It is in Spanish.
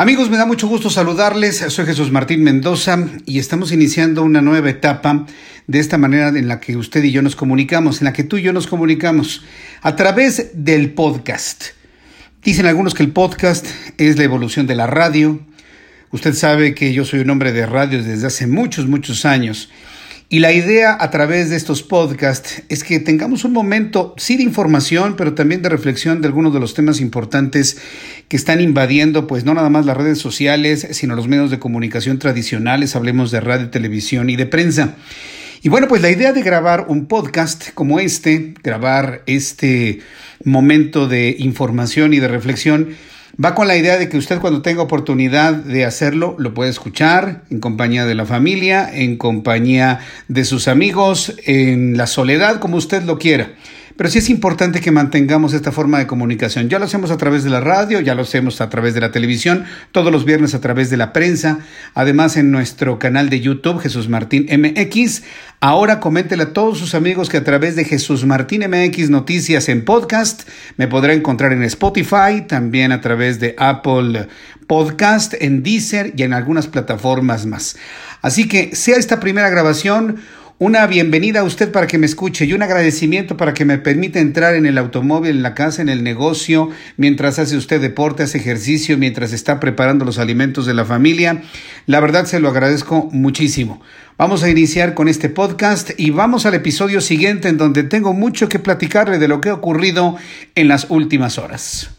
Amigos, me da mucho gusto saludarles. Soy Jesús Martín Mendoza y estamos iniciando una nueva etapa de esta manera en la que usted y yo nos comunicamos, en la que tú y yo nos comunicamos a través del podcast. Dicen algunos que el podcast es la evolución de la radio. Usted sabe que yo soy un hombre de radio desde hace muchos, muchos años y la idea a través de estos podcasts es que tengamos un momento, sí de información, pero también de reflexión de algunos de los temas importantes que están invadiendo, pues no nada más las redes sociales, sino los medios de comunicación tradicionales, hablemos de radio, televisión y de prensa. Y bueno, pues la idea de grabar un podcast como este, grabar este momento de información y de reflexión, Va con la idea de que usted cuando tenga oportunidad de hacerlo, lo puede escuchar en compañía de la familia, en compañía de sus amigos, en la soledad, como usted lo quiera. Pero sí es importante que mantengamos esta forma de comunicación. Ya lo hacemos a través de la radio, ya lo hacemos a través de la televisión, todos los viernes a través de la prensa, además en nuestro canal de YouTube Jesús Martín MX. Ahora coméntele a todos sus amigos que a través de Jesús Martín MX Noticias en podcast me podrá encontrar en Spotify, también a través de Apple Podcast, en Deezer y en algunas plataformas más. Así que sea esta primera grabación una bienvenida a usted para que me escuche y un agradecimiento para que me permita entrar en el automóvil, en la casa, en el negocio, mientras hace usted deporte, hace ejercicio, mientras está preparando los alimentos de la familia. La verdad se lo agradezco muchísimo. Vamos a iniciar con este podcast y vamos al episodio siguiente en donde tengo mucho que platicarle de lo que ha ocurrido en las últimas horas.